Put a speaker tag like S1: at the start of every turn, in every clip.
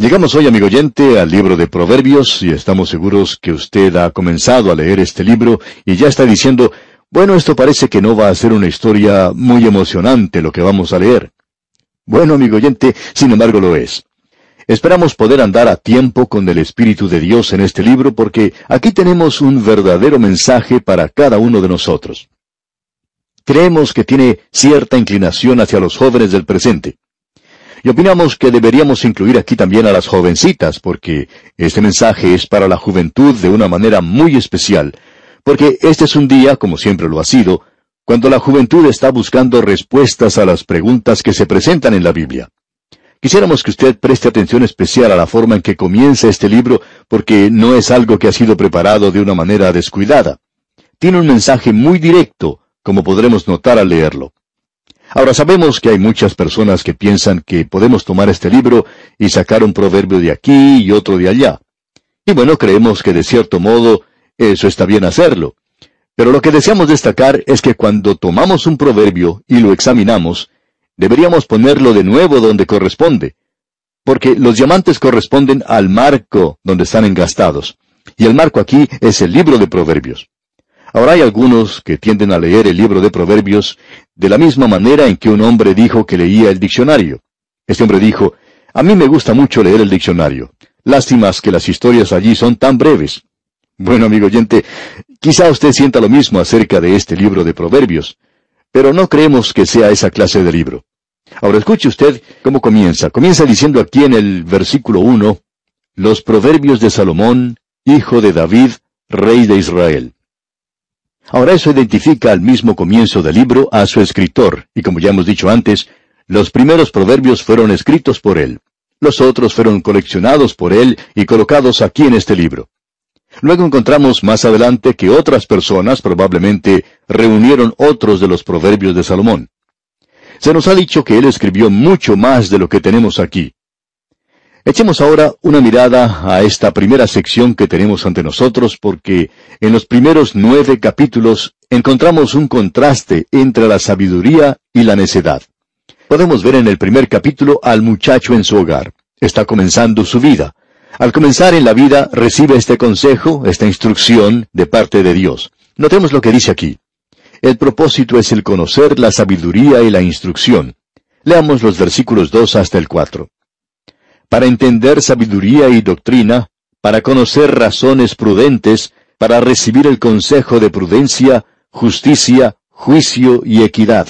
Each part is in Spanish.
S1: Llegamos hoy, amigo oyente, al libro de Proverbios y estamos seguros que usted ha comenzado a leer este libro y ya está diciendo, bueno, esto parece que no va a ser una historia muy emocionante lo que vamos a leer. Bueno, amigo oyente, sin embargo lo es. Esperamos poder andar a tiempo con el Espíritu de Dios en este libro porque aquí tenemos un verdadero mensaje para cada uno de nosotros. Creemos que tiene cierta inclinación hacia los jóvenes del presente. Y opinamos que deberíamos incluir aquí también a las jovencitas, porque este mensaje es para la juventud de una manera muy especial, porque este es un día, como siempre lo ha sido, cuando la juventud está buscando respuestas a las preguntas que se presentan en la Biblia. Quisiéramos que usted preste atención especial a la forma en que comienza este libro, porque no es algo que ha sido preparado de una manera descuidada. Tiene un mensaje muy directo, como podremos notar al leerlo. Ahora sabemos que hay muchas personas que piensan que podemos tomar este libro y sacar un proverbio de aquí y otro de allá. Y bueno, creemos que de cierto modo eso está bien hacerlo. Pero lo que deseamos destacar es que cuando tomamos un proverbio y lo examinamos, deberíamos ponerlo de nuevo donde corresponde. Porque los diamantes corresponden al marco donde están engastados. Y el marco aquí es el libro de proverbios. Ahora hay algunos que tienden a leer el libro de Proverbios de la misma manera en que un hombre dijo que leía el diccionario. Este hombre dijo, a mí me gusta mucho leer el diccionario. Lástimas que las historias allí son tan breves. Bueno, amigo oyente, quizá usted sienta lo mismo acerca de este libro de Proverbios, pero no creemos que sea esa clase de libro. Ahora escuche usted cómo comienza. Comienza diciendo aquí en el versículo 1, los Proverbios de Salomón, hijo de David, rey de Israel. Ahora eso identifica al mismo comienzo del libro a su escritor, y como ya hemos dicho antes, los primeros proverbios fueron escritos por él. Los otros fueron coleccionados por él y colocados aquí en este libro. Luego encontramos más adelante que otras personas probablemente reunieron otros de los proverbios de Salomón. Se nos ha dicho que él escribió mucho más de lo que tenemos aquí. Echemos ahora una mirada a esta primera sección que tenemos ante nosotros porque en los primeros nueve capítulos encontramos un contraste entre la sabiduría y la necedad. Podemos ver en el primer capítulo al muchacho en su hogar. Está comenzando su vida. Al comenzar en la vida recibe este consejo, esta instrucción de parte de Dios. Notemos lo que dice aquí. El propósito es el conocer la sabiduría y la instrucción. Leamos los versículos 2 hasta el 4 para entender sabiduría y doctrina, para conocer razones prudentes, para recibir el consejo de prudencia, justicia, juicio y equidad,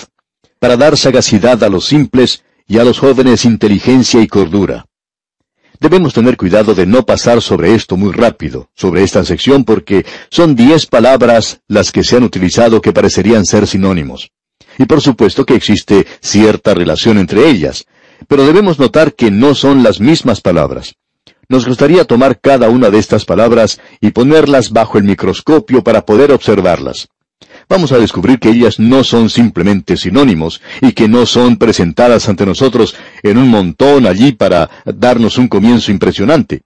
S1: para dar sagacidad a los simples y a los jóvenes inteligencia y cordura. Debemos tener cuidado de no pasar sobre esto muy rápido, sobre esta sección, porque son diez palabras las que se han utilizado que parecerían ser sinónimos. Y por supuesto que existe cierta relación entre ellas, pero debemos notar que no son las mismas palabras. Nos gustaría tomar cada una de estas palabras y ponerlas bajo el microscopio para poder observarlas. Vamos a descubrir que ellas no son simplemente sinónimos y que no son presentadas ante nosotros en un montón allí para darnos un comienzo impresionante.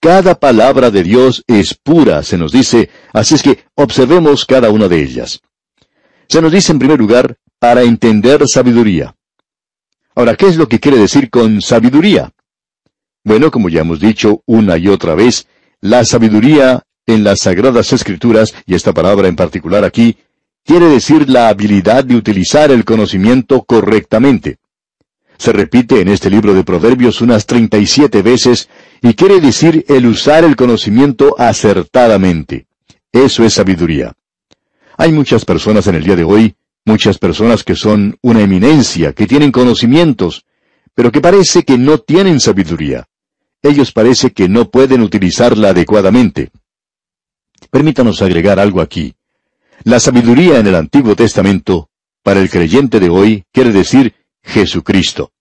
S1: Cada palabra de Dios es pura, se nos dice, así es que observemos cada una de ellas. Se nos dice en primer lugar, para entender sabiduría. Ahora, ¿qué es lo que quiere decir con sabiduría? Bueno, como ya hemos dicho una y otra vez, la sabiduría en las Sagradas Escrituras, y esta palabra en particular aquí, quiere decir la habilidad de utilizar el conocimiento correctamente. Se repite en este libro de Proverbios unas 37 veces y quiere decir el usar el conocimiento acertadamente. Eso es sabiduría. Hay muchas personas en el día de hoy Muchas personas que son una eminencia, que tienen conocimientos, pero que parece que no tienen sabiduría. Ellos parece que no pueden utilizarla adecuadamente. Permítanos agregar algo aquí. La sabiduría en el Antiguo Testamento, para el creyente de hoy, quiere decir Jesucristo.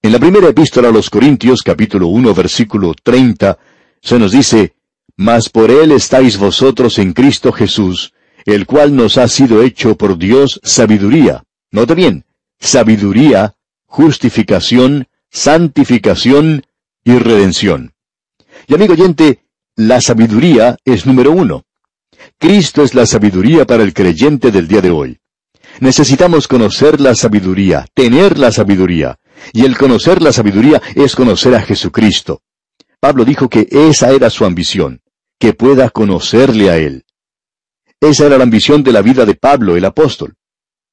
S1: En la primera epístola a los Corintios, capítulo 1, versículo 30, se nos dice, Mas por él estáis vosotros en Cristo Jesús, el cual nos ha sido hecho por Dios sabiduría. Note bien, sabiduría, justificación, santificación y redención. Y amigo oyente, la sabiduría es número uno. Cristo es la sabiduría para el creyente del día de hoy. Necesitamos conocer la sabiduría, tener la sabiduría, Y el conocer la sabiduría es conocer a Jesucristo. Pablo dijo que esa era su ambición, que pueda conocerle a Él. Esa era la ambición de la vida de Pablo, el apóstol.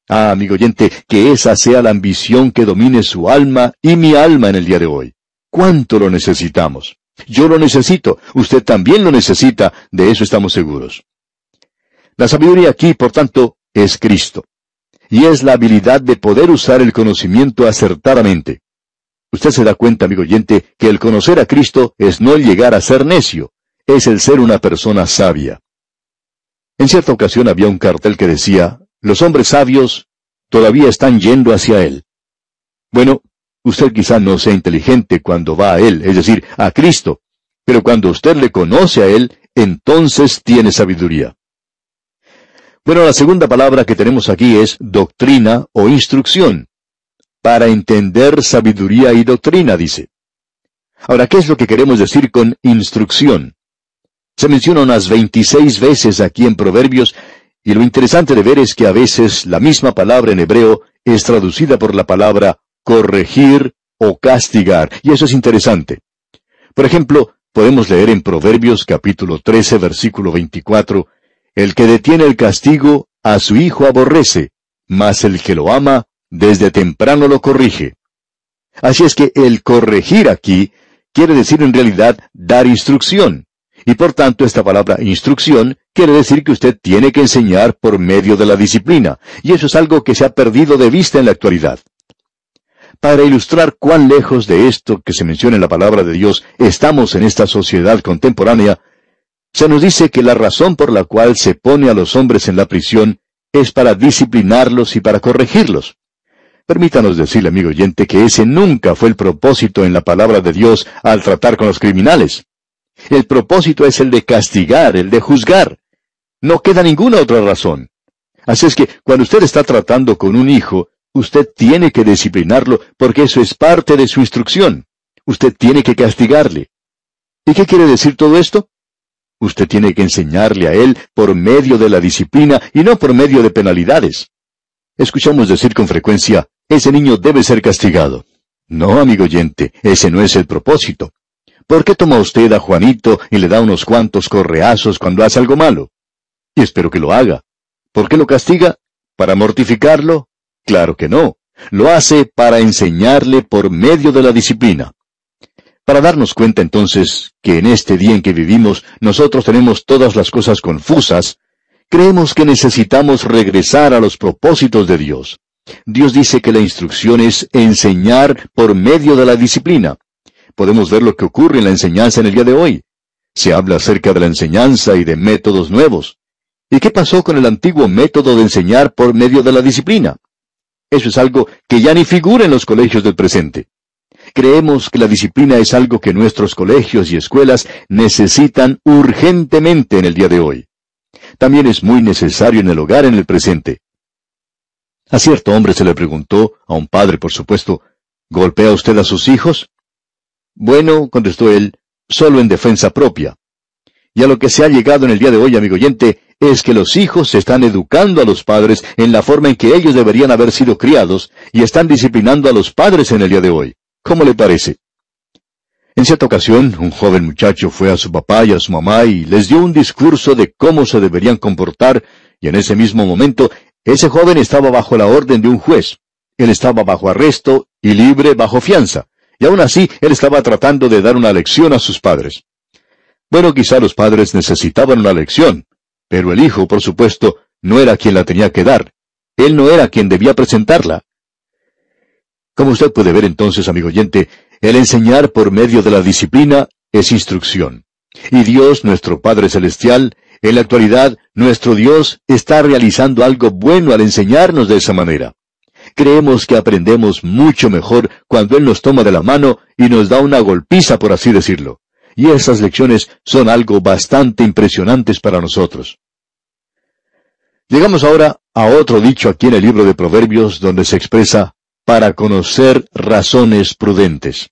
S1: Ah, amigo oyente, que esa sea la ambición que domine su alma y mi alma en el día de hoy. ¿Cuánto lo necesitamos? Yo lo necesito, usted también lo necesita, de eso estamos seguros. La sabiduría aquí, por tanto, es Cristo. Y es la habilidad de poder usar el conocimiento acertadamente. Usted se da cuenta, amigo oyente, que el conocer a Cristo es no llegar a ser necio, es el ser una persona sabia. En cierta ocasión había un cartel que decía, los hombres sabios todavía están yendo hacia Él. Bueno, usted quizá no sea inteligente cuando va a Él, es decir, a Cristo, pero cuando usted le conoce a Él, entonces tiene sabiduría. Bueno, la segunda palabra que tenemos aquí es doctrina o instrucción. Para entender sabiduría y doctrina, dice. Ahora, ¿qué es lo que queremos decir con instrucción? Se menciona unas 26 veces aquí en Proverbios, y lo interesante de ver es que a veces la misma palabra en hebreo es traducida por la palabra corregir o castigar, y eso es interesante. Por ejemplo, podemos leer en Proverbios capítulo 13, versículo 24, el que detiene el castigo, a su hijo aborrece, mas el que lo ama, desde temprano lo corrige. Así es que el corregir aquí quiere decir en realidad dar instrucción. Y por tanto esta palabra instrucción quiere decir que usted tiene que enseñar por medio de la disciplina. Y eso es algo que se ha perdido de vista en la actualidad. Para ilustrar cuán lejos de esto que se menciona en la palabra de Dios estamos en esta sociedad contemporánea, se nos dice que la razón por la cual se pone a los hombres en la prisión es para disciplinarlos y para corregirlos. Permítanos decirle, amigo oyente, que ese nunca fue el propósito en la palabra de Dios al tratar con los criminales. El propósito es el de castigar, el de juzgar. No queda ninguna otra razón. Así es que cuando usted está tratando con un hijo, usted tiene que disciplinarlo porque eso es parte de su instrucción. Usted tiene que castigarle. ¿Y qué quiere decir todo esto? Usted tiene que enseñarle a él por medio de la disciplina y no por medio de penalidades. Escuchamos decir con frecuencia, ese niño debe ser castigado. No, amigo oyente, ese no es el propósito. ¿Por qué toma usted a Juanito y le da unos cuantos correazos cuando hace algo malo? Y espero que lo haga. ¿Por qué lo castiga? ¿Para mortificarlo? Claro que no. Lo hace para enseñarle por medio de la disciplina. Para darnos cuenta entonces que en este día en que vivimos nosotros tenemos todas las cosas confusas, creemos que necesitamos regresar a los propósitos de Dios. Dios dice que la instrucción es enseñar por medio de la disciplina. Podemos ver lo que ocurre en la enseñanza en el día de hoy. Se habla acerca de la enseñanza y de métodos nuevos. ¿Y qué pasó con el antiguo método de enseñar por medio de la disciplina? Eso es algo que ya ni figura en los colegios del presente. Creemos que la disciplina es algo que nuestros colegios y escuelas necesitan urgentemente en el día de hoy. También es muy necesario en el hogar en el presente. A cierto hombre se le preguntó, a un padre por supuesto, ¿golpea usted a sus hijos? Bueno, contestó él, solo en defensa propia. Y a lo que se ha llegado en el día de hoy, amigo oyente, es que los hijos están educando a los padres en la forma en que ellos deberían haber sido criados y están disciplinando a los padres en el día de hoy. ¿Cómo le parece? En cierta ocasión, un joven muchacho fue a su papá y a su mamá y les dio un discurso de cómo se deberían comportar, y en ese mismo momento, ese joven estaba bajo la orden de un juez. Él estaba bajo arresto y libre bajo fianza, y aún así él estaba tratando de dar una lección a sus padres. Bueno, quizá los padres necesitaban una lección, pero el hijo, por supuesto, no era quien la tenía que dar. Él no era quien debía presentarla. Como usted puede ver entonces, amigo oyente, el enseñar por medio de la disciplina es instrucción. Y Dios, nuestro Padre Celestial, en la actualidad, nuestro Dios está realizando algo bueno al enseñarnos de esa manera. Creemos que aprendemos mucho mejor cuando Él nos toma de la mano y nos da una golpiza, por así decirlo. Y esas lecciones son algo bastante impresionantes para nosotros. Llegamos ahora a otro dicho aquí en el libro de Proverbios donde se expresa para conocer razones prudentes.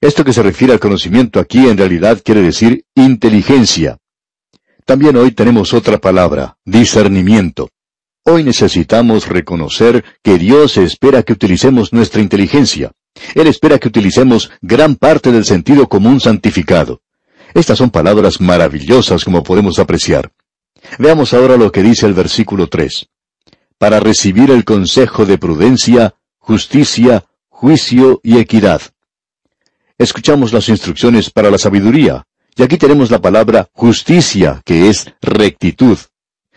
S1: Esto que se refiere al conocimiento aquí en realidad quiere decir inteligencia. También hoy tenemos otra palabra, discernimiento. Hoy necesitamos reconocer que Dios espera que utilicemos nuestra inteligencia. Él espera que utilicemos gran parte del sentido común santificado. Estas son palabras maravillosas como podemos apreciar. Veamos ahora lo que dice el versículo 3. Para recibir el consejo de prudencia, justicia, juicio y equidad. Escuchamos las instrucciones para la sabiduría, y aquí tenemos la palabra justicia, que es rectitud.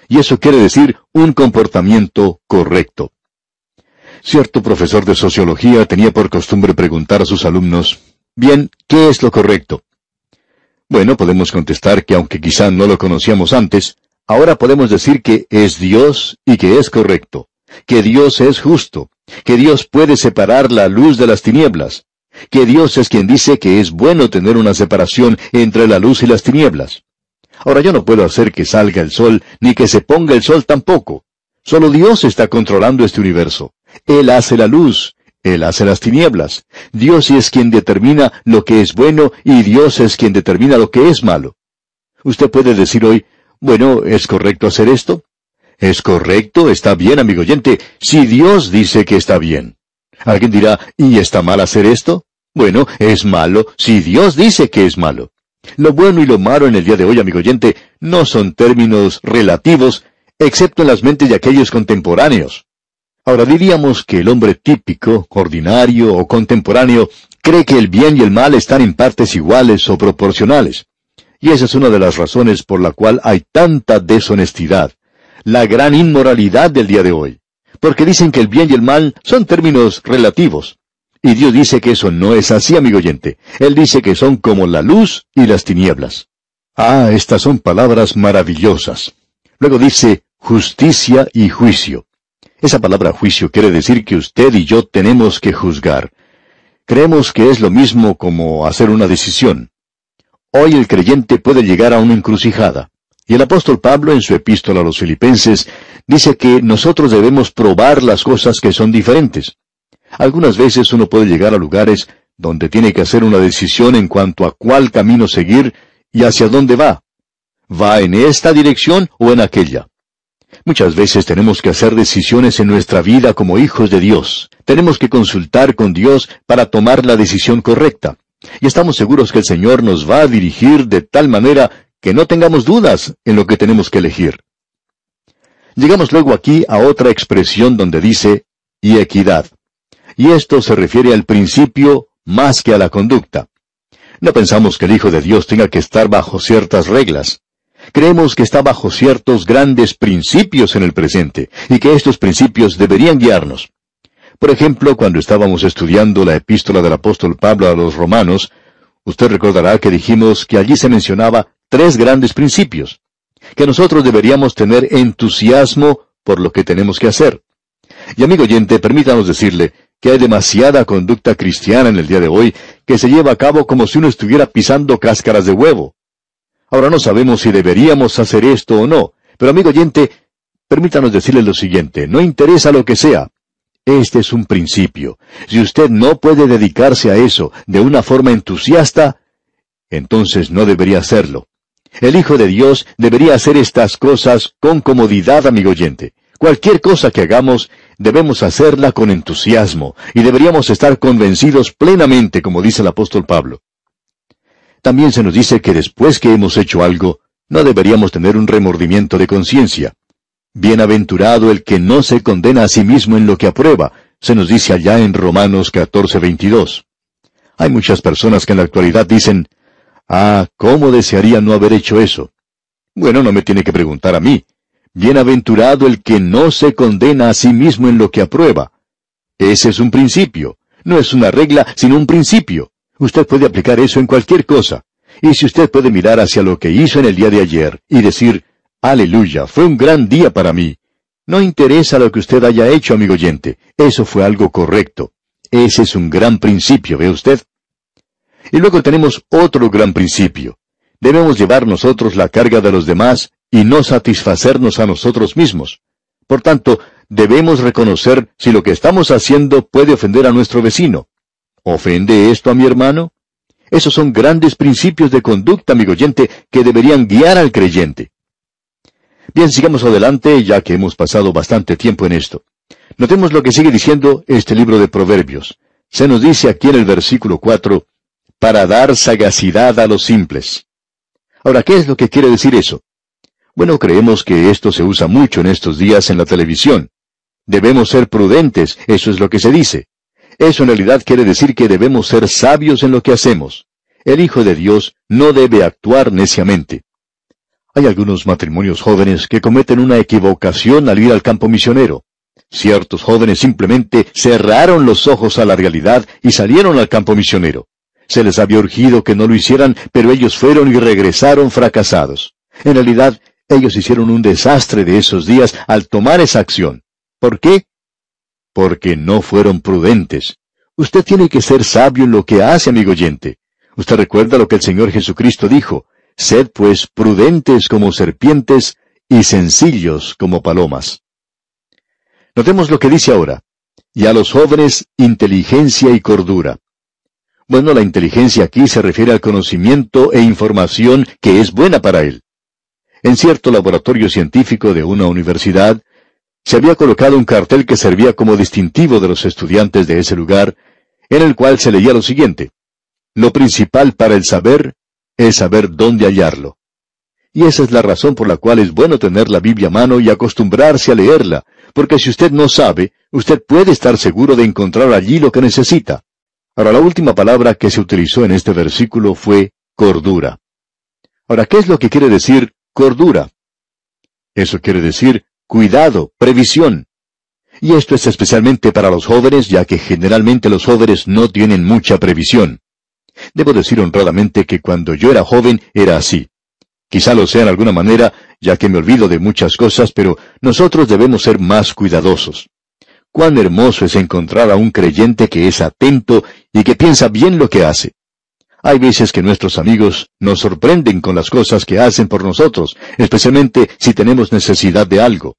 S1: Y eso quiere decir un comportamiento correcto. Cierto profesor de sociología tenía por costumbre preguntar a sus alumnos, bien, ¿qué es lo correcto? Bueno, podemos contestar que aunque quizá no lo conocíamos antes, ahora podemos decir que es Dios y que es correcto, que Dios es justo, que Dios puede separar la luz de las tinieblas, que Dios es quien dice que es bueno tener una separación entre la luz y las tinieblas. Ahora yo no puedo hacer que salga el sol, ni que se ponga el sol tampoco. Solo Dios está controlando este universo. Él hace la luz, Él hace las tinieblas. Dios es quien determina lo que es bueno y Dios es quien determina lo que es malo. Usted puede decir hoy, bueno, ¿es correcto hacer esto? Es correcto, está bien, amigo oyente, si Dios dice que está bien. Alguien dirá, ¿y está mal hacer esto? Bueno, es malo si Dios dice que es malo. Lo bueno y lo malo en el día de hoy, amigo oyente, no son términos relativos, excepto en las mentes de aquellos contemporáneos. Ahora diríamos que el hombre típico, ordinario o contemporáneo cree que el bien y el mal están en partes iguales o proporcionales. Y esa es una de las razones por la cual hay tanta deshonestidad, la gran inmoralidad del día de hoy. Porque dicen que el bien y el mal son términos relativos. Y Dios dice que eso no es así, amigo oyente. Él dice que son como la luz y las tinieblas. Ah, estas son palabras maravillosas. Luego dice justicia y juicio. Esa palabra juicio quiere decir que usted y yo tenemos que juzgar. Creemos que es lo mismo como hacer una decisión. Hoy el creyente puede llegar a una encrucijada. Y el apóstol Pablo en su epístola a los filipenses dice que nosotros debemos probar las cosas que son diferentes. Algunas veces uno puede llegar a lugares donde tiene que hacer una decisión en cuanto a cuál camino seguir y hacia dónde va. ¿Va en esta dirección o en aquella? Muchas veces tenemos que hacer decisiones en nuestra vida como hijos de Dios. Tenemos que consultar con Dios para tomar la decisión correcta. Y estamos seguros que el Señor nos va a dirigir de tal manera que no tengamos dudas en lo que tenemos que elegir. Llegamos luego aquí a otra expresión donde dice, y equidad y esto se refiere al principio más que a la conducta. No pensamos que el Hijo de Dios tenga que estar bajo ciertas reglas. Creemos que está bajo ciertos grandes principios en el presente, y que estos principios deberían guiarnos. Por ejemplo, cuando estábamos estudiando la epístola del apóstol Pablo a los romanos, usted recordará que dijimos que allí se mencionaba tres grandes principios, que nosotros deberíamos tener entusiasmo por lo que tenemos que hacer. Y amigo oyente, permítanos decirle que hay demasiada conducta cristiana en el día de hoy que se lleva a cabo como si uno estuviera pisando cáscaras de huevo. Ahora no sabemos si deberíamos hacer esto o no, pero amigo oyente, permítanos decirle lo siguiente, no interesa lo que sea. Este es un principio. Si usted no puede dedicarse a eso de una forma entusiasta, entonces no debería hacerlo. El Hijo de Dios debería hacer estas cosas con comodidad, amigo oyente. Cualquier cosa que hagamos debemos hacerla con entusiasmo y deberíamos estar convencidos plenamente, como dice el apóstol Pablo. También se nos dice que después que hemos hecho algo, no deberíamos tener un remordimiento de conciencia. Bienaventurado el que no se condena a sí mismo en lo que aprueba, se nos dice allá en Romanos 14:22. Hay muchas personas que en la actualidad dicen, Ah, ¿cómo desearía no haber hecho eso? Bueno, no me tiene que preguntar a mí. Bienaventurado el que no se condena a sí mismo en lo que aprueba. Ese es un principio. No es una regla, sino un principio. Usted puede aplicar eso en cualquier cosa. Y si usted puede mirar hacia lo que hizo en el día de ayer y decir, Aleluya, fue un gran día para mí. No interesa lo que usted haya hecho, amigo oyente. Eso fue algo correcto. Ese es un gran principio, ¿ve usted? Y luego tenemos otro gran principio. Debemos llevar nosotros la carga de los demás y no satisfacernos a nosotros mismos. Por tanto, debemos reconocer si lo que estamos haciendo puede ofender a nuestro vecino. ¿Ofende esto a mi hermano? Esos son grandes principios de conducta, amigo oyente, que deberían guiar al creyente. Bien, sigamos adelante, ya que hemos pasado bastante tiempo en esto. Notemos lo que sigue diciendo este libro de Proverbios. Se nos dice aquí en el versículo 4, para dar sagacidad a los simples. Ahora, ¿qué es lo que quiere decir eso? Bueno, creemos que esto se usa mucho en estos días en la televisión. Debemos ser prudentes, eso es lo que se dice. Eso en realidad quiere decir que debemos ser sabios en lo que hacemos. El Hijo de Dios no debe actuar neciamente. Hay algunos matrimonios jóvenes que cometen una equivocación al ir al campo misionero. Ciertos jóvenes simplemente cerraron los ojos a la realidad y salieron al campo misionero. Se les había urgido que no lo hicieran, pero ellos fueron y regresaron fracasados. En realidad, ellos hicieron un desastre de esos días al tomar esa acción. ¿Por qué? Porque no fueron prudentes. Usted tiene que ser sabio en lo que hace, amigo oyente. Usted recuerda lo que el Señor Jesucristo dijo. Sed pues prudentes como serpientes y sencillos como palomas. Notemos lo que dice ahora. Y a los jóvenes inteligencia y cordura. Bueno, la inteligencia aquí se refiere al conocimiento e información que es buena para él. En cierto laboratorio científico de una universidad, se había colocado un cartel que servía como distintivo de los estudiantes de ese lugar, en el cual se leía lo siguiente. Lo principal para el saber es saber dónde hallarlo. Y esa es la razón por la cual es bueno tener la Biblia a mano y acostumbrarse a leerla, porque si usted no sabe, usted puede estar seguro de encontrar allí lo que necesita. Ahora, la última palabra que se utilizó en este versículo fue cordura. Ahora, ¿qué es lo que quiere decir cordura? Eso quiere decir cuidado, previsión. Y esto es especialmente para los jóvenes, ya que generalmente los jóvenes no tienen mucha previsión. Debo decir honradamente que cuando yo era joven era así. Quizá lo sea en alguna manera, ya que me olvido de muchas cosas, pero nosotros debemos ser más cuidadosos. Cuán hermoso es encontrar a un creyente que es atento y que piensa bien lo que hace. Hay veces que nuestros amigos nos sorprenden con las cosas que hacen por nosotros, especialmente si tenemos necesidad de algo.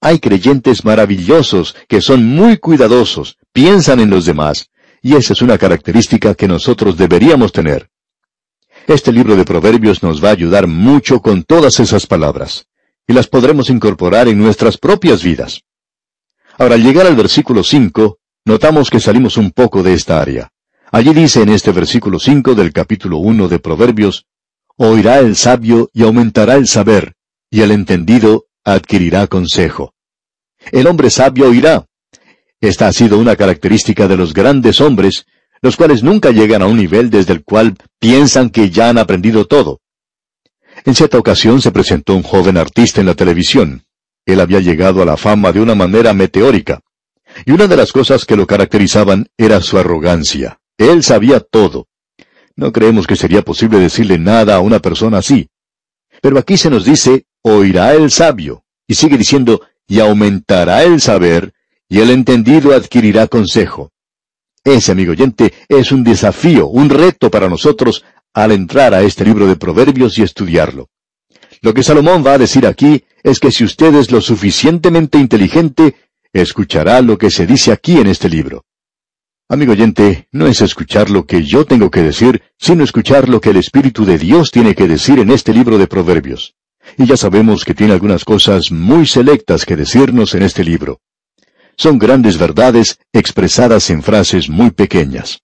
S1: Hay creyentes maravillosos que son muy cuidadosos, piensan en los demás, y esa es una característica que nosotros deberíamos tener. Este libro de Proverbios nos va a ayudar mucho con todas esas palabras, y las podremos incorporar en nuestras propias vidas. Ahora, al llegar al versículo 5, notamos que salimos un poco de esta área. Allí dice en este versículo 5 del capítulo 1 de Proverbios, Oirá el sabio y aumentará el saber, y el entendido adquirirá consejo. El hombre sabio oirá. Esta ha sido una característica de los grandes hombres, los cuales nunca llegan a un nivel desde el cual piensan que ya han aprendido todo. En cierta ocasión se presentó un joven artista en la televisión. Él había llegado a la fama de una manera meteórica. Y una de las cosas que lo caracterizaban era su arrogancia. Él sabía todo. No creemos que sería posible decirle nada a una persona así. Pero aquí se nos dice, oirá el sabio. Y sigue diciendo, y aumentará el saber, y el entendido adquirirá consejo. Ese, amigo oyente, es un desafío, un reto para nosotros al entrar a este libro de Proverbios y estudiarlo. Lo que Salomón va a decir aquí es que si usted es lo suficientemente inteligente, escuchará lo que se dice aquí en este libro. Amigo oyente, no es escuchar lo que yo tengo que decir, sino escuchar lo que el Espíritu de Dios tiene que decir en este libro de Proverbios. Y ya sabemos que tiene algunas cosas muy selectas que decirnos en este libro. Son grandes verdades expresadas en frases muy pequeñas.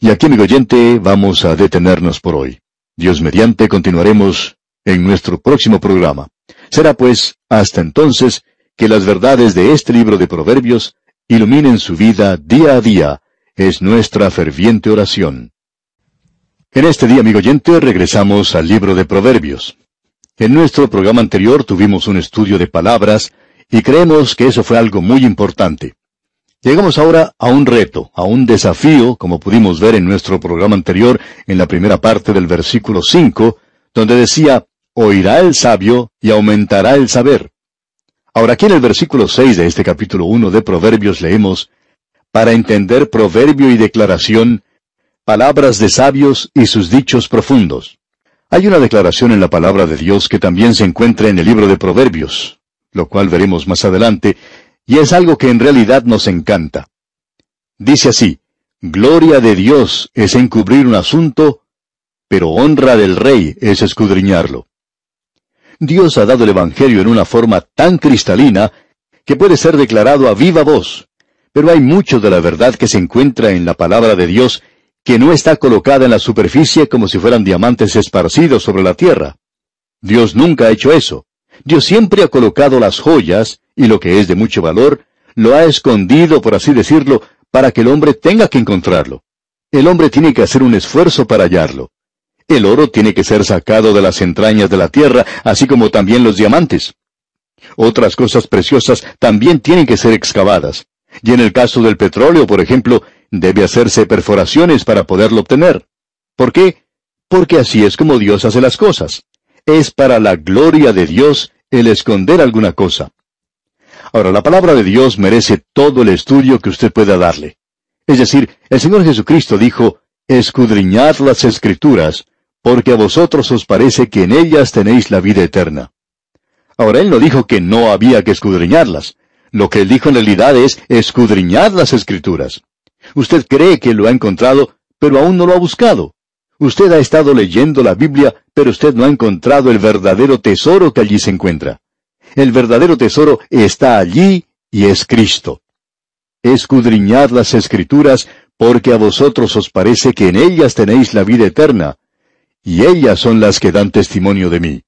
S1: Y aquí, amigo oyente, vamos a detenernos por hoy. Dios mediante continuaremos en nuestro próximo programa. Será pues, hasta entonces, que las verdades de este libro de Proverbios iluminen su vida día a día, es nuestra ferviente oración. En este día, amigo oyente, regresamos al libro de Proverbios. En nuestro programa anterior tuvimos un estudio de palabras y creemos que eso fue algo muy importante. Llegamos ahora a un reto, a un desafío, como pudimos ver en nuestro programa anterior, en la primera parte del versículo 5, donde decía, oirá el sabio y aumentará el saber. Ahora aquí en el versículo 6 de este capítulo 1 de Proverbios leemos, para entender proverbio y declaración, palabras de sabios y sus dichos profundos. Hay una declaración en la palabra de Dios que también se encuentra en el libro de Proverbios, lo cual veremos más adelante, y es algo que en realidad nos encanta. Dice así, Gloria de Dios es encubrir un asunto, pero honra del rey es escudriñarlo. Dios ha dado el Evangelio en una forma tan cristalina que puede ser declarado a viva voz. Pero hay mucho de la verdad que se encuentra en la palabra de Dios que no está colocada en la superficie como si fueran diamantes esparcidos sobre la tierra. Dios nunca ha hecho eso. Dios siempre ha colocado las joyas, y lo que es de mucho valor, lo ha escondido, por así decirlo, para que el hombre tenga que encontrarlo. El hombre tiene que hacer un esfuerzo para hallarlo. El oro tiene que ser sacado de las entrañas de la tierra, así como también los diamantes. Otras cosas preciosas también tienen que ser excavadas. Y en el caso del petróleo, por ejemplo, debe hacerse perforaciones para poderlo obtener. ¿Por qué? Porque así es como Dios hace las cosas. Es para la gloria de Dios el esconder alguna cosa. Ahora, la palabra de Dios merece todo el estudio que usted pueda darle. Es decir, el Señor Jesucristo dijo, escudriñad las escrituras, porque a vosotros os parece que en ellas tenéis la vida eterna. Ahora, Él no dijo que no había que escudriñarlas. Lo que Él dijo en realidad es, escudriñad las escrituras. Usted cree que lo ha encontrado, pero aún no lo ha buscado. Usted ha estado leyendo la Biblia, pero usted no ha encontrado el verdadero tesoro que allí se encuentra. El verdadero tesoro está allí y es Cristo. Escudriñad las escrituras, porque a vosotros os parece que en ellas tenéis la vida eterna, y ellas son las que dan testimonio de mí.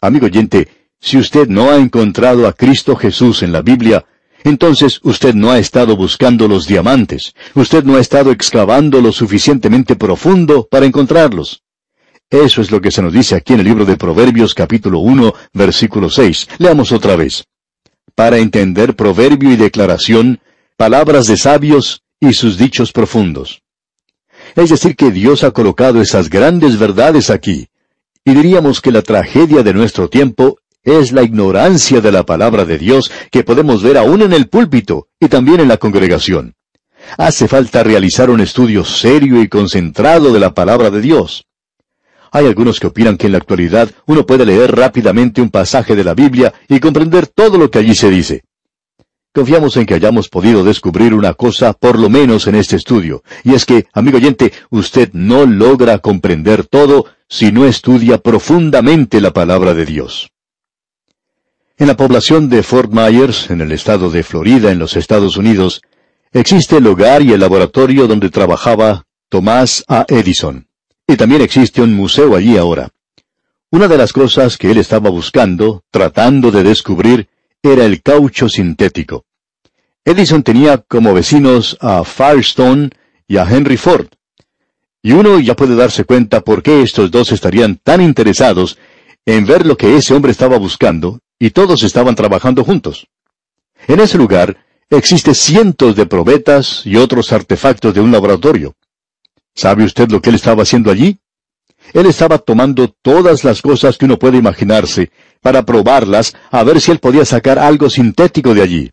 S1: Amigo oyente, si usted no ha encontrado a Cristo Jesús en la Biblia, entonces usted no ha estado buscando los diamantes, usted no ha estado excavando lo suficientemente profundo para encontrarlos. Eso es lo que se nos dice aquí en el libro de Proverbios capítulo 1, versículo 6. Leamos otra vez. Para entender proverbio y declaración, palabras de sabios y sus dichos profundos. Es decir, que Dios ha colocado esas grandes verdades aquí. Y diríamos que la tragedia de nuestro tiempo es la ignorancia de la palabra de Dios que podemos ver aún en el púlpito y también en la congregación. Hace falta realizar un estudio serio y concentrado de la palabra de Dios. Hay algunos que opinan que en la actualidad uno puede leer rápidamente un pasaje de la Biblia y comprender todo lo que allí se dice. Confiamos en que hayamos podido descubrir una cosa por lo menos en este estudio, y es que, amigo oyente, usted no logra comprender todo si no estudia profundamente la palabra de Dios. En la población de Fort Myers, en el estado de Florida, en los Estados Unidos, existe el hogar y el laboratorio donde trabajaba Tomás A. Edison. Y también existe un museo allí ahora. Una de las cosas que él estaba buscando, tratando de descubrir, era el caucho sintético. Edison tenía como vecinos a Firestone y a Henry Ford. Y uno ya puede darse cuenta por qué estos dos estarían tan interesados en ver lo que ese hombre estaba buscando, y todos estaban trabajando juntos. En ese lugar existe cientos de probetas y otros artefactos de un laboratorio. ¿Sabe usted lo que él estaba haciendo allí? Él estaba tomando todas las cosas que uno puede imaginarse para probarlas a ver si él podía sacar algo sintético de allí.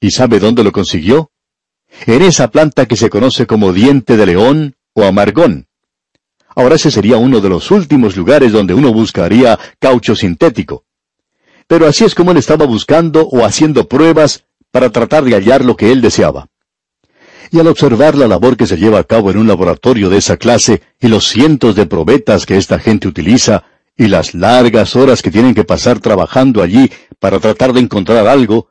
S1: ¿Y sabe dónde lo consiguió? En esa planta que se conoce como diente de león o amargón. Ahora ese sería uno de los últimos lugares donde uno buscaría caucho sintético. Pero así es como él estaba buscando o haciendo pruebas para tratar de hallar lo que él deseaba y al observar la labor que se lleva a cabo en un laboratorio de esa clase y los cientos de probetas que esta gente utiliza y las largas horas que tienen que pasar trabajando allí para tratar de encontrar algo,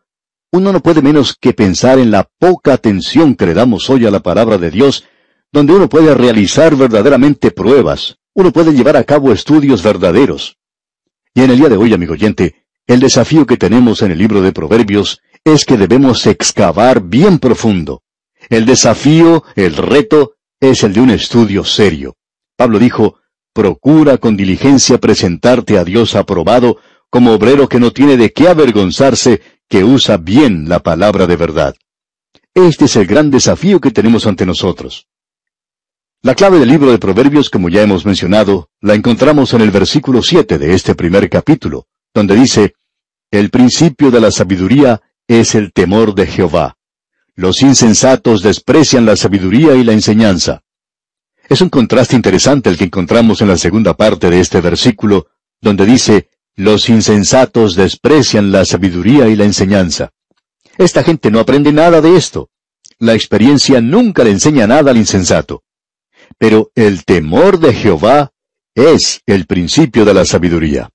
S1: uno no puede menos que pensar en la poca atención que le damos hoy a la palabra de Dios, donde uno puede realizar verdaderamente pruebas, uno puede llevar a cabo estudios verdaderos. Y en el día de hoy, amigo oyente, el desafío que tenemos en el libro de Proverbios es que debemos excavar bien profundo. El desafío, el reto, es el de un estudio serio. Pablo dijo, Procura con diligencia presentarte a Dios aprobado como obrero que no tiene de qué avergonzarse, que usa bien la palabra de verdad. Este es el gran desafío que tenemos ante nosotros. La clave del libro de Proverbios, como ya hemos mencionado, la encontramos en el versículo 7 de este primer capítulo, donde dice, El principio de la sabiduría es el temor de Jehová. Los insensatos desprecian la sabiduría y la enseñanza. Es un contraste interesante el que encontramos en la segunda parte de este versículo, donde dice, los insensatos desprecian la sabiduría y la enseñanza. Esta gente no aprende nada de esto. La experiencia nunca le enseña nada al insensato. Pero el temor de Jehová es el principio de la sabiduría.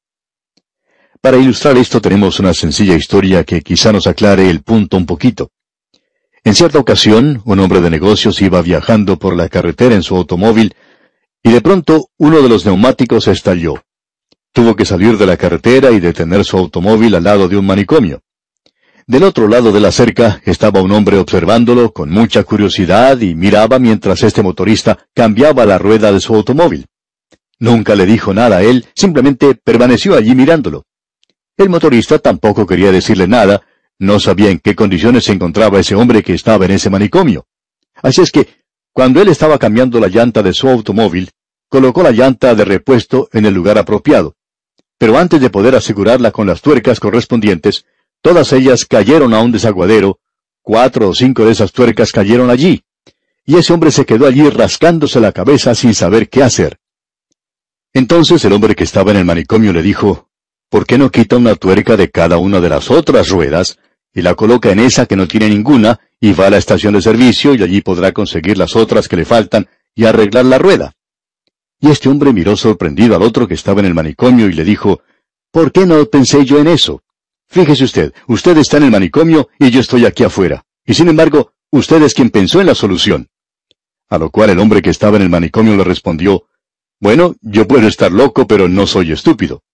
S1: Para ilustrar esto tenemos una sencilla historia que quizá nos aclare el punto un poquito. En cierta ocasión, un hombre de negocios iba viajando por la carretera en su automóvil y de pronto uno de los neumáticos estalló. Tuvo que salir de la carretera y detener su automóvil al lado de un manicomio. Del otro lado de la cerca estaba un hombre observándolo con mucha curiosidad y miraba mientras este motorista cambiaba la rueda de su automóvil. Nunca le dijo nada a él, simplemente permaneció allí mirándolo. El motorista tampoco quería decirle nada, no sabía en qué condiciones se encontraba ese hombre que estaba en ese manicomio. Así es que, cuando él estaba cambiando la llanta de su automóvil, colocó la llanta de repuesto en el lugar apropiado. Pero antes de poder asegurarla con las tuercas correspondientes, Todas ellas cayeron a un desaguadero, cuatro o cinco de esas tuercas cayeron allí, y ese hombre se quedó allí rascándose la cabeza sin saber qué hacer. Entonces el hombre que estaba en el manicomio le dijo, ¿por qué no quita una tuerca de cada una de las otras ruedas y la coloca en esa que no tiene ninguna y va a la estación de servicio y allí podrá conseguir las otras que le faltan y arreglar la rueda? Y este hombre miró sorprendido al otro que estaba en el manicomio y le dijo, ¿por qué no pensé yo en eso? Fíjese usted, usted está en el manicomio y yo estoy aquí afuera. Y sin embargo, usted es quien pensó en la solución. A lo cual el hombre que estaba en el manicomio le respondió, Bueno, yo puedo estar loco, pero no soy estúpido.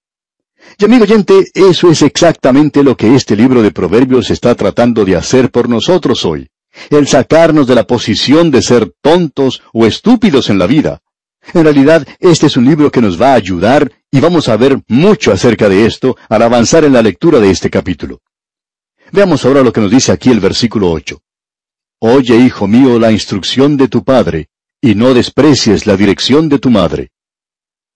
S1: Y amigo oyente, eso es exactamente lo que este libro de Proverbios está tratando de hacer por nosotros hoy. El sacarnos de la posición de ser tontos o estúpidos en la vida. En realidad, este es un libro que nos va a ayudar y vamos a ver mucho acerca de esto al avanzar en la lectura de este capítulo. Veamos ahora lo que nos dice aquí el versículo 8. Oye, hijo mío, la instrucción de tu padre, y no desprecies la dirección de tu madre.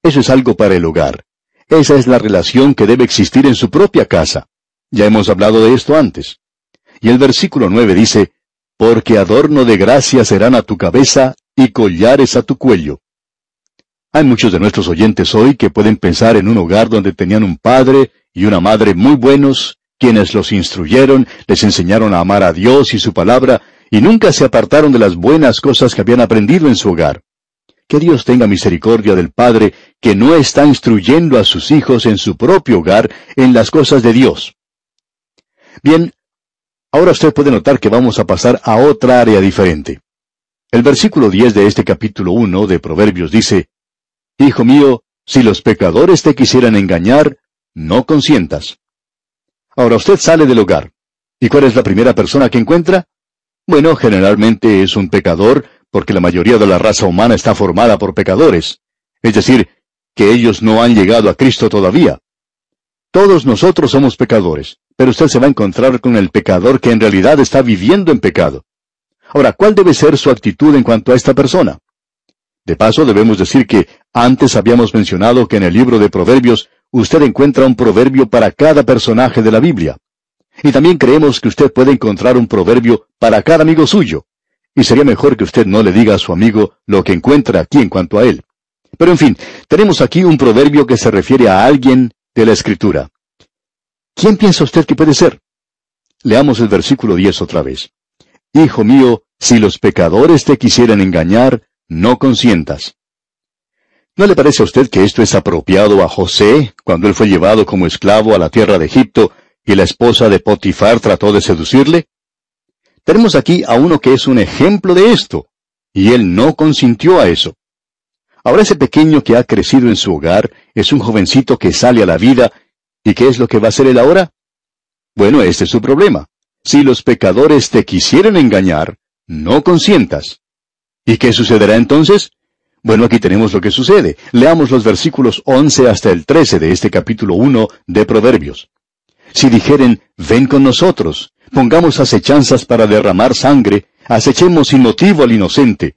S1: Eso es algo para el hogar. Esa es la relación que debe existir en su propia casa. Ya hemos hablado de esto antes. Y el versículo 9 dice, Porque adorno de gracia serán a tu cabeza y collares a tu cuello. Hay muchos de nuestros oyentes hoy que pueden pensar en un hogar donde tenían un padre y una madre muy buenos, quienes los instruyeron, les enseñaron a amar a Dios y su palabra, y nunca se apartaron de las buenas cosas que habían aprendido en su hogar. Que Dios tenga misericordia del Padre que no está instruyendo a sus hijos en su propio hogar en las cosas de Dios. Bien, ahora usted puede notar que vamos a pasar a otra área diferente. El versículo 10 de este capítulo 1 de Proverbios dice, Hijo mío, si los pecadores te quisieran engañar, no consientas. Ahora usted sale del hogar. ¿Y cuál es la primera persona que encuentra? Bueno, generalmente es un pecador, porque la mayoría de la raza humana está formada por pecadores. Es decir, que ellos no han llegado a Cristo todavía. Todos nosotros somos pecadores, pero usted se va a encontrar con el pecador que en realidad está viviendo en pecado. Ahora, ¿cuál debe ser su actitud en cuanto a esta persona? De paso, debemos decir que antes habíamos mencionado que en el libro de Proverbios usted encuentra un proverbio para cada personaje de la Biblia. Y también creemos que usted puede encontrar un proverbio para cada amigo suyo. Y sería mejor que usted no le diga a su amigo lo que encuentra aquí en cuanto a él. Pero en fin, tenemos aquí un proverbio que se refiere a alguien de la Escritura. ¿Quién piensa usted que puede ser? Leamos el versículo 10 otra vez. Hijo mío, si los pecadores te quisieran engañar, no consientas. ¿No le parece a usted que esto es apropiado a José cuando él fue llevado como esclavo a la tierra de Egipto y la esposa de Potifar trató de seducirle? Tenemos aquí a uno que es un ejemplo de esto, y él no consintió a eso. Ahora ese pequeño que ha crecido en su hogar es un jovencito que sale a la vida, ¿y qué es lo que va a hacer él ahora? Bueno, este es su problema. Si los pecadores te quisieran engañar, no consientas. ¿Y qué sucederá entonces? Bueno, aquí tenemos lo que sucede. Leamos los versículos 11 hasta el 13 de este capítulo 1 de Proverbios. Si dijeren, ven con nosotros, pongamos acechanzas para derramar sangre, acechemos sin motivo al inocente.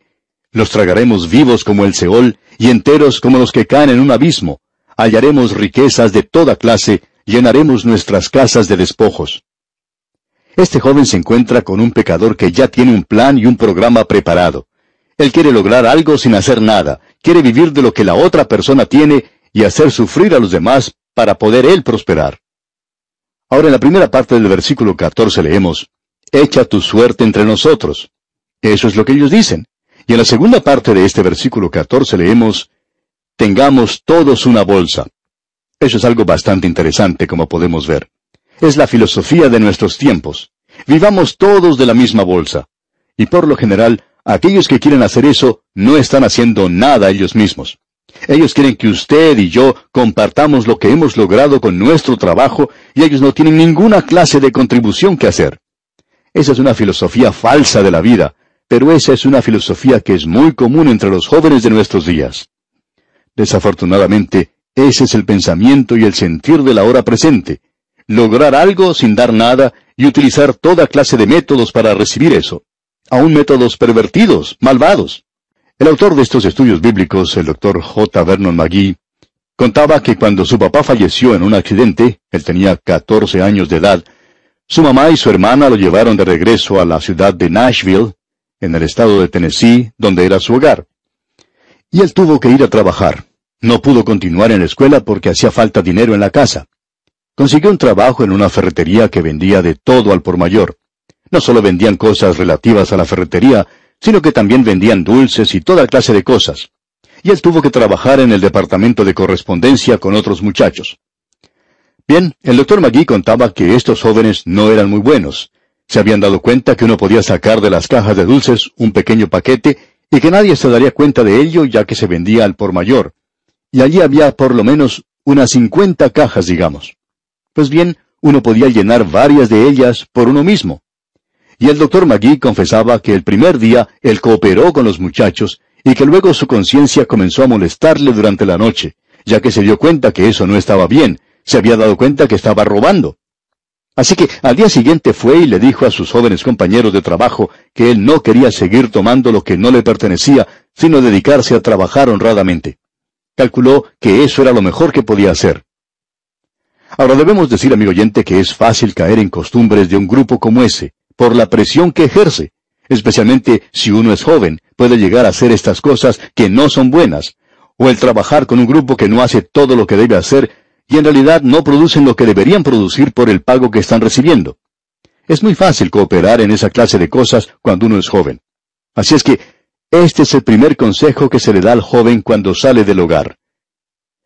S1: Los tragaremos vivos como el Seol y enteros como los que caen en un abismo. Hallaremos riquezas de toda clase, llenaremos nuestras casas de despojos. Este joven se encuentra con un pecador que ya tiene un plan y un programa preparado. Él quiere lograr algo sin hacer nada, quiere vivir de lo que la otra persona tiene y hacer sufrir a los demás para poder él prosperar. Ahora en la primera parte del versículo 14 leemos, Echa tu suerte entre nosotros. Eso es lo que ellos dicen. Y en la segunda parte de este versículo 14 leemos, Tengamos todos una bolsa. Eso es algo bastante interesante, como podemos ver. Es la filosofía de nuestros tiempos. Vivamos todos de la misma bolsa. Y por lo general, aquellos que quieren hacer eso no están haciendo nada ellos mismos. Ellos quieren que usted y yo compartamos lo que hemos logrado con nuestro trabajo y ellos no tienen ninguna clase de contribución que hacer. Esa es una filosofía falsa de la vida, pero esa es una filosofía que es muy común entre los jóvenes de nuestros días. Desafortunadamente, ese es el pensamiento y el sentir de la hora presente. Lograr algo sin dar nada y utilizar toda clase de métodos para recibir eso. Aún métodos pervertidos, malvados. El autor de estos estudios bíblicos, el doctor J. Vernon McGee, contaba que cuando su papá falleció en un accidente, él tenía 14 años de edad, su mamá y su hermana lo llevaron de regreso a la ciudad de Nashville, en el estado de Tennessee, donde era su hogar. Y él tuvo que ir a trabajar. No pudo continuar en la escuela porque hacía falta dinero en la casa. Consiguió un trabajo en una ferretería que vendía de todo al por mayor. No solo vendían cosas relativas a la ferretería, sino que también vendían dulces y toda clase de cosas. Y él tuvo que trabajar en el departamento de correspondencia con otros muchachos. Bien, el doctor McGee contaba que estos jóvenes no eran muy buenos. Se habían dado cuenta que uno podía sacar de las cajas de dulces un pequeño paquete y que nadie se daría cuenta de ello ya que se vendía al por mayor. Y allí había por lo menos unas cincuenta cajas, digamos. Pues bien, uno podía llenar varias de ellas por uno mismo. Y el doctor Magui confesaba que el primer día él cooperó con los muchachos y que luego su conciencia comenzó a molestarle durante la noche, ya que se dio cuenta que eso no estaba bien, se había dado cuenta que estaba robando. Así que al día siguiente fue y le dijo a sus jóvenes compañeros de trabajo que él no quería seguir tomando lo que no le pertenecía, sino dedicarse a trabajar honradamente. Calculó que eso era lo mejor que podía hacer. Ahora debemos decir, amigo oyente, que es fácil caer en costumbres de un grupo como ese, por la presión que ejerce. Especialmente si uno es joven, puede llegar a hacer estas cosas que no son buenas, o el trabajar con un grupo que no hace todo lo que debe hacer y en realidad no producen lo que deberían producir por el pago que están recibiendo. Es muy fácil cooperar en esa clase de cosas cuando uno es joven. Así es que este es el primer consejo que se le da al joven cuando sale del hogar.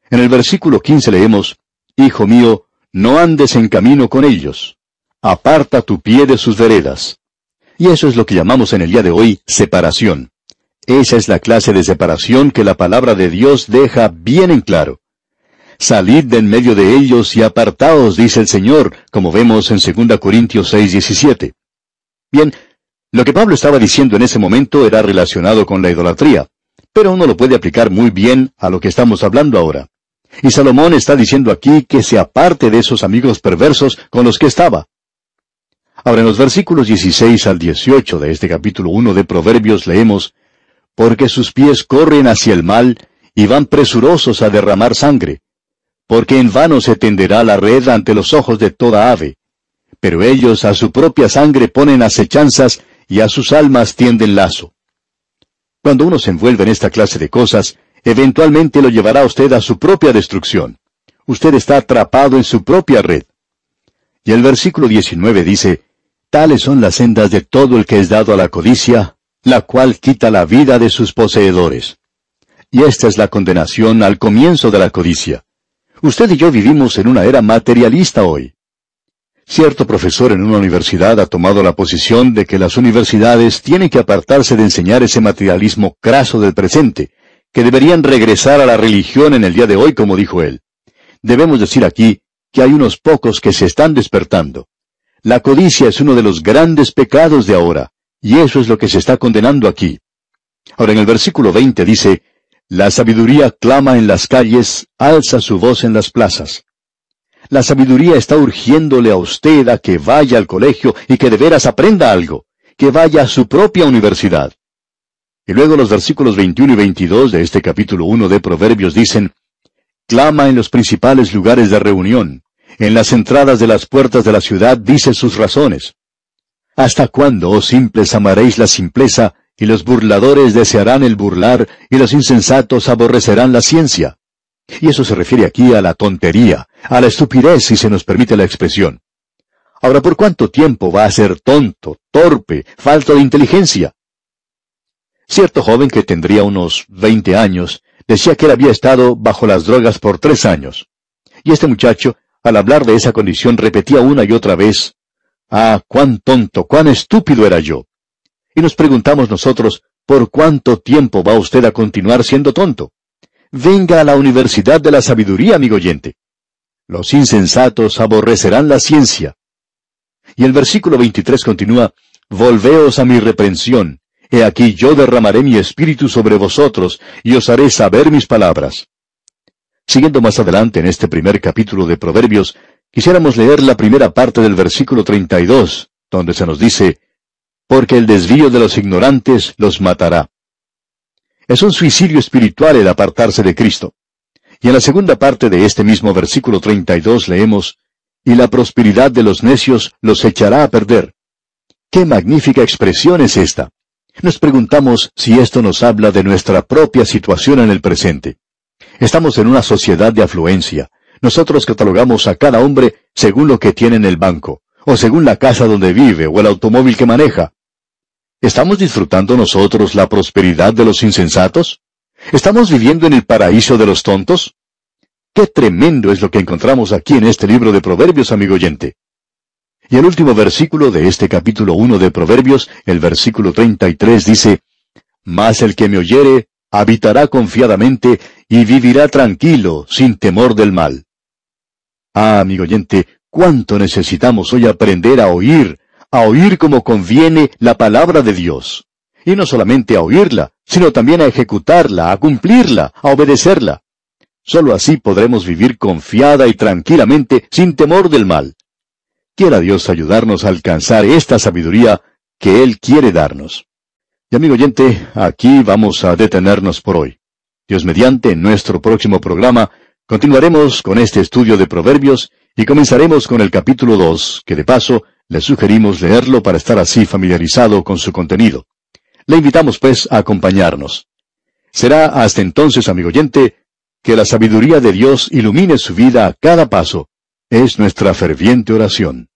S1: En el versículo 15 leemos, Hijo mío, no andes en camino con ellos, aparta tu pie de sus veredas. Y eso es lo que llamamos en el día de hoy separación. Esa es la clase de separación que la palabra de Dios deja bien en claro. Salid de en medio de ellos y apartaos, dice el Señor, como vemos en 2 Corintios 6, 17. Bien, lo que Pablo estaba diciendo en ese momento era relacionado con la idolatría, pero uno lo puede aplicar muy bien a lo que estamos hablando ahora. Y Salomón está diciendo aquí que se aparte de esos amigos perversos con los que estaba. Ahora en los versículos 16 al 18 de este capítulo 1 de Proverbios leemos, Porque sus pies corren hacia el mal y van presurosos a derramar sangre, porque en vano se tenderá la red ante los ojos de toda ave. Pero ellos a su propia sangre ponen acechanzas y a sus almas tienden lazo. Cuando uno se envuelve en esta clase de cosas, eventualmente lo llevará usted a su propia destrucción. Usted está atrapado en su propia red. Y el versículo 19 dice, Tales son las sendas de todo el que es dado a la codicia, la cual quita la vida de sus poseedores. Y esta es la condenación al comienzo de la codicia. Usted y yo vivimos en una era materialista hoy. Cierto profesor en una universidad ha tomado la posición de que las universidades tienen que apartarse de enseñar ese materialismo craso del presente, que deberían regresar a la religión en el día de hoy, como dijo él. Debemos decir aquí que hay unos pocos que se están despertando. La codicia es uno de los grandes pecados de ahora, y eso es lo que se está condenando aquí. Ahora en el versículo 20 dice, La sabiduría clama en las calles, alza su voz en las plazas. La sabiduría está urgiéndole a usted a que vaya al colegio y que de veras aprenda algo, que vaya a su propia universidad. Y luego los versículos 21 y 22 de este capítulo 1 de Proverbios dicen, Clama en los principales lugares de reunión, en las entradas de las puertas de la ciudad dice sus razones. ¿Hasta cuándo, oh simples, amaréis la simpleza, y los burladores desearán el burlar, y los insensatos aborrecerán la ciencia? Y eso se refiere aquí a la tontería, a la estupidez, si se nos permite la expresión. Ahora, ¿por cuánto tiempo va a ser tonto, torpe, falto de inteligencia? Cierto joven que tendría unos veinte años decía que él había estado bajo las drogas por tres años. Y este muchacho, al hablar de esa condición, repetía una y otra vez, Ah, cuán tonto, cuán estúpido era yo. Y nos preguntamos nosotros, ¿por cuánto tiempo va usted a continuar siendo tonto? Venga a la Universidad de la Sabiduría, amigo oyente. Los insensatos aborrecerán la ciencia. Y el versículo 23 continúa, Volveos a mi reprensión. He aquí yo derramaré mi espíritu sobre vosotros, y os haré saber mis palabras. Siguiendo más adelante en este primer capítulo de Proverbios, quisiéramos leer la primera parte del versículo 32, donde se nos dice, Porque el desvío de los ignorantes los matará. Es un suicidio espiritual el apartarse de Cristo. Y en la segunda parte de este mismo versículo 32 leemos, Y la prosperidad de los necios los echará a perder. ¡Qué magnífica expresión es esta! Nos preguntamos si esto nos habla de nuestra propia situación en el presente. Estamos en una sociedad de afluencia. Nosotros catalogamos a cada hombre según lo que tiene en el banco, o según la casa donde vive, o el automóvil que maneja. ¿Estamos disfrutando nosotros la prosperidad de los insensatos? ¿Estamos viviendo en el paraíso de los tontos? Qué tremendo es lo que encontramos aquí en este libro de Proverbios, amigo oyente. Y el último versículo de este capítulo 1 de Proverbios, el versículo 33 dice, Mas el que me oyere, habitará confiadamente y vivirá tranquilo, sin temor del mal. Ah, amigo oyente, cuánto necesitamos hoy aprender a oír, a oír como conviene la palabra de Dios. Y no solamente a oírla, sino también a ejecutarla, a cumplirla, a obedecerla. Solo así podremos vivir confiada y tranquilamente sin temor del mal. Quiera Dios ayudarnos a alcanzar esta sabiduría que Él quiere darnos. Y amigo oyente, aquí vamos a detenernos por hoy. Dios mediante, en nuestro próximo programa, continuaremos con este estudio de Proverbios y comenzaremos con el capítulo 2, que de paso le sugerimos leerlo para estar así familiarizado con su contenido. Le invitamos pues a acompañarnos. Será hasta entonces, amigo oyente, que la sabiduría de Dios ilumine su vida a cada paso. Es nuestra ferviente oración.